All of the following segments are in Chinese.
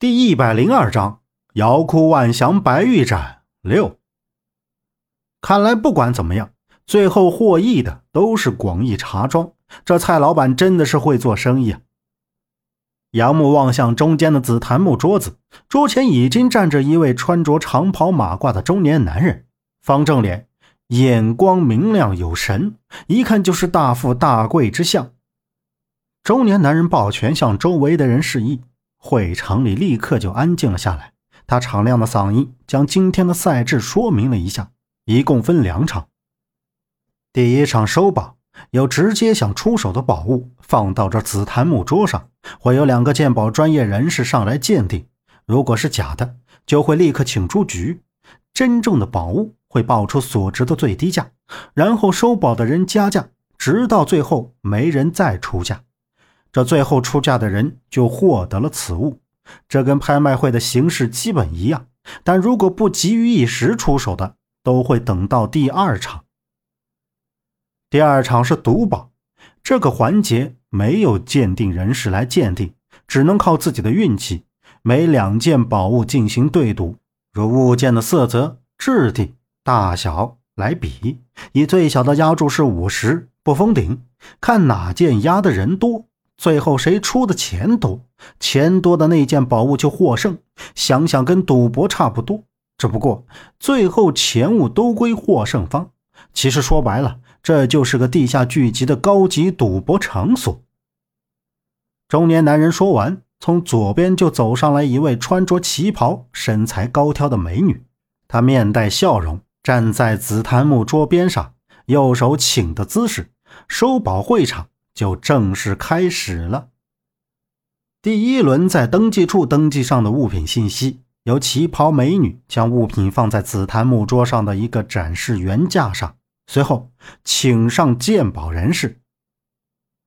第一百零二章瑶哭万祥白玉盏六。看来不管怎么样，最后获益的都是广义茶庄。这蔡老板真的是会做生意啊！杨木望向中间的紫檀木桌子，桌前已经站着一位穿着长袍马褂的中年男人，方正脸，眼光明亮有神，一看就是大富大贵之相。中年男人抱拳向周围的人示意。会场里立刻就安静了下来。他敞亮的嗓音将今天的赛制说明了一下，一共分两场。第一场收宝，有直接想出手的宝物放到这紫檀木桌上，会有两个鉴宝专业人士上来鉴定。如果是假的，就会立刻请出局。真正的宝物会报出所值的最低价，然后收宝的人加价，直到最后没人再出价。这最后出价的人就获得了此物，这跟拍卖会的形式基本一样。但如果不急于一时出手的，都会等到第二场。第二场是赌宝，这个环节没有鉴定人士来鉴定，只能靠自己的运气。每两件宝物进行对赌，如物件的色泽、质地、大小来比，以最小的压注是五十，不封顶，看哪件压的人多。最后谁出的钱多，钱多的那件宝物就获胜。想想跟赌博差不多，只不过最后钱物都归获胜方。其实说白了，这就是个地下聚集的高级赌博场所。中年男人说完，从左边就走上来一位穿着旗袍、身材高挑的美女。她面带笑容，站在紫檀木桌边上，右手请的姿势，收宝会场。就正式开始了。第一轮在登记处登记上的物品信息，由旗袍美女将物品放在紫檀木桌上的一个展示原架上，随后请上鉴宝人士。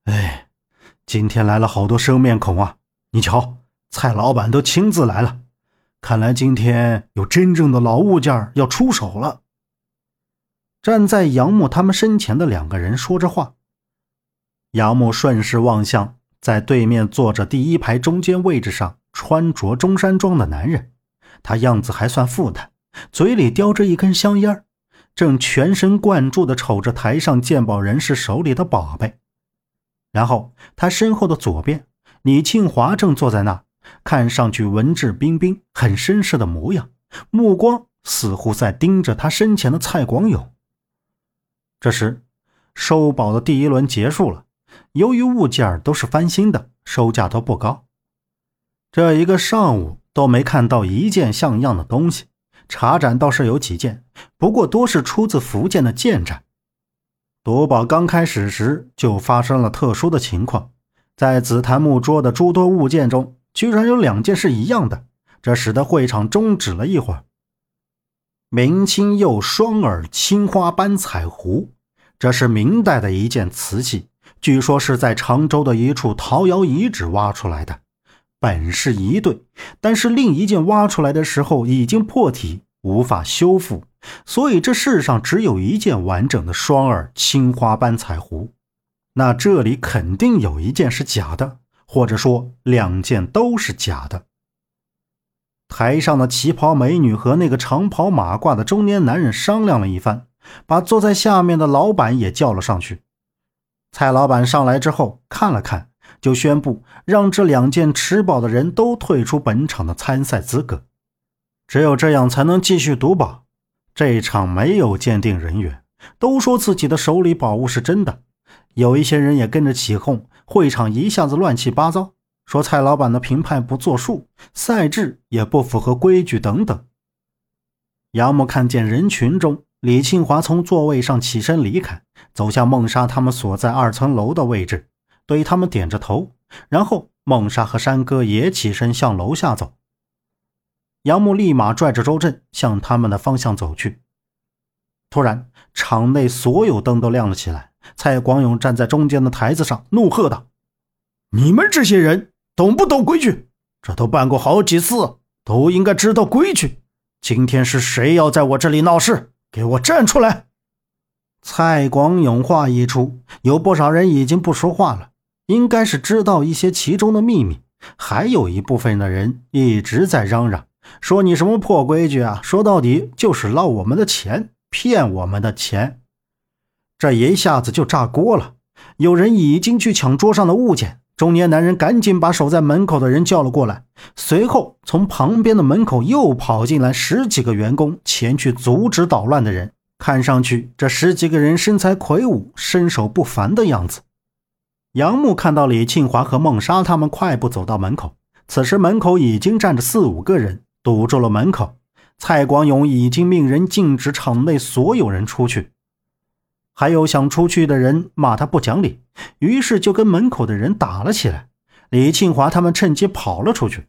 哎，今天来了好多生面孔啊！你瞧，蔡老板都亲自来了，看来今天有真正的老物件要出手了。站在杨木他们身前的两个人说着话。杨木顺势望向在对面坐着第一排中间位置上穿着中山装的男人，他样子还算富态，嘴里叼着一根香烟，正全神贯注地瞅着台上鉴宝人士手里的宝贝。然后他身后的左边，李庆华正坐在那，看上去文质彬彬，很绅士的模样，目光似乎在盯着他身前的蔡广勇。这时，收宝的第一轮结束了。由于物件都是翻新的，收价都不高。这一个上午都没看到一件像样的东西，茶盏倒是有几件，不过多是出自福建的建盏。夺宝刚开始时就发生了特殊的情况，在紫檀木桌的诸多物件中，居然有两件是一样的，这使得会场终止了一会儿。明清釉双耳青花斑彩壶，这是明代的一件瓷器。据说是在常州的一处陶窑遗址挖出来的，本是一对，但是另一件挖出来的时候已经破体，无法修复，所以这世上只有一件完整的双耳青花斑彩壶。那这里肯定有一件是假的，或者说两件都是假的。台上的旗袍美女和那个长袍马褂的中年男人商量了一番，把坐在下面的老板也叫了上去。蔡老板上来之后看了看，就宣布让这两件持宝的人都退出本场的参赛资格，只有这样才能继续赌宝。这一场没有鉴定人员，都说自己的手里宝物是真的。有一些人也跟着起哄，会场一下子乱七八糟，说蔡老板的评判不作数，赛制也不符合规矩等等。杨木看见人群中。李庆华从座位上起身离开，走向孟莎他们所在二层楼的位置，对他们点着头。然后孟莎和山哥也起身向楼下走。杨木立马拽着周震向他们的方向走去。突然，场内所有灯都亮了起来。蔡广勇站在中间的台子上，怒喝道：“你们这些人懂不懂规矩？这都办过好几次，都应该知道规矩。今天是谁要在我这里闹事？”给我站出来！蔡广勇话一出，有不少人已经不说话了，应该是知道一些其中的秘密。还有一部分的人一直在嚷嚷，说你什么破规矩啊？说到底就是捞我们的钱，骗我们的钱。这一下子就炸锅了，有人已经去抢桌上的物件。中年男人赶紧把守在门口的人叫了过来，随后从旁边的门口又跑进来十几个员工前去阻止捣乱的人。看上去这十几个人身材魁梧，身手不凡的样子。杨木看到李庆华和孟莎他们快步走到门口，此时门口已经站着四五个人堵住了门口。蔡广勇已经命人禁止场内所有人出去。还有想出去的人骂他不讲理，于是就跟门口的人打了起来。李庆华他们趁机跑了出去，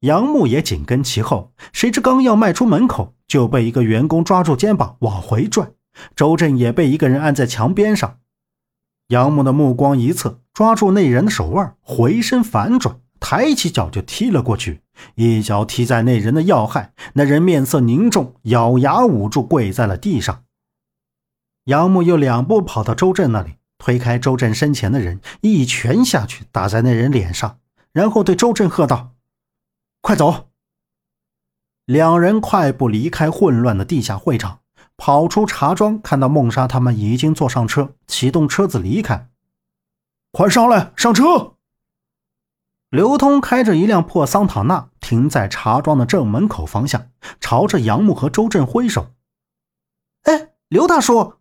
杨木也紧跟其后。谁知刚要迈出门口，就被一个员工抓住肩膀往回拽。周震也被一个人按在墙边上。杨木的目光一侧，抓住那人的手腕，回身反转，抬起脚就踢了过去，一脚踢在那人的要害。那人面色凝重，咬牙捂住，跪在了地上。杨木又两步跑到周震那里，推开周震身前的人，一拳下去打在那人脸上，然后对周震喝道：“快走！”两人快步离开混乱的地下会场，跑出茶庄，看到孟莎他们已经坐上车，启动车子离开。快上来，上车！刘通开着一辆破桑塔纳停在茶庄的正门口方向，朝着杨木和周震挥手：“哎，刘大叔！”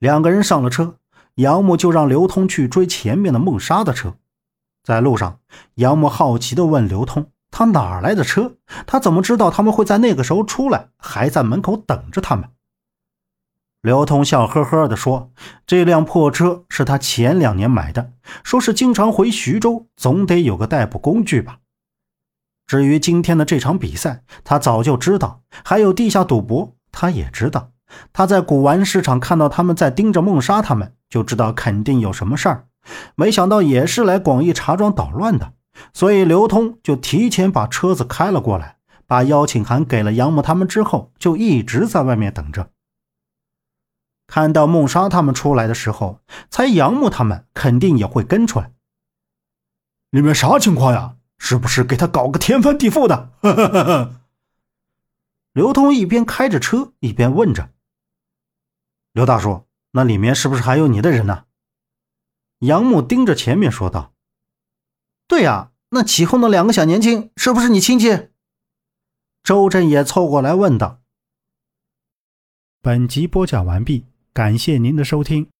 两个人上了车，杨木就让刘通去追前面的孟莎的车。在路上，杨木好奇地问刘通：“他哪来的车？他怎么知道他们会在那个时候出来，还在门口等着他们？”刘通笑呵呵地说：“这辆破车是他前两年买的，说是经常回徐州，总得有个代步工具吧。至于今天的这场比赛，他早就知道，还有地下赌博，他也知道。”他在古玩市场看到他们在盯着孟莎，他们就知道肯定有什么事儿。没想到也是来广义茶庄捣乱的，所以刘通就提前把车子开了过来，把邀请函给了杨木他们之后，就一直在外面等着。看到孟莎他们出来的时候，猜杨木他们肯定也会跟出来。里面啥情况呀？是不是给他搞个天翻地覆的？刘通一边开着车一边问着。刘大叔，那里面是不是还有你的人呢？杨木盯着前面说道：“对呀，那起哄的两个小年轻是不是你亲戚？”周震也凑过来问道。本集播讲完毕，感谢您的收听。